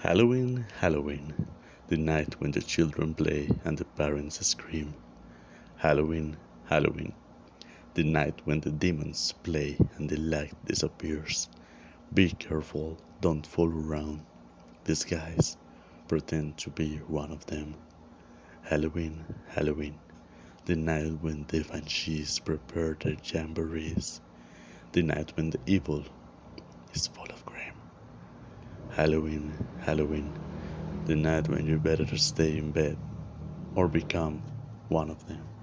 Halloween, Halloween, the night when the children play and the parents scream. Halloween, Halloween, the night when the demons play and the light disappears. Be careful, don't fool around. Disguise, pretend to be one of them. Halloween, Halloween, the night when the banshees prepare their jamborees. The night when the evil is. Halloween, Halloween, the night when you better stay in bed or become one of them.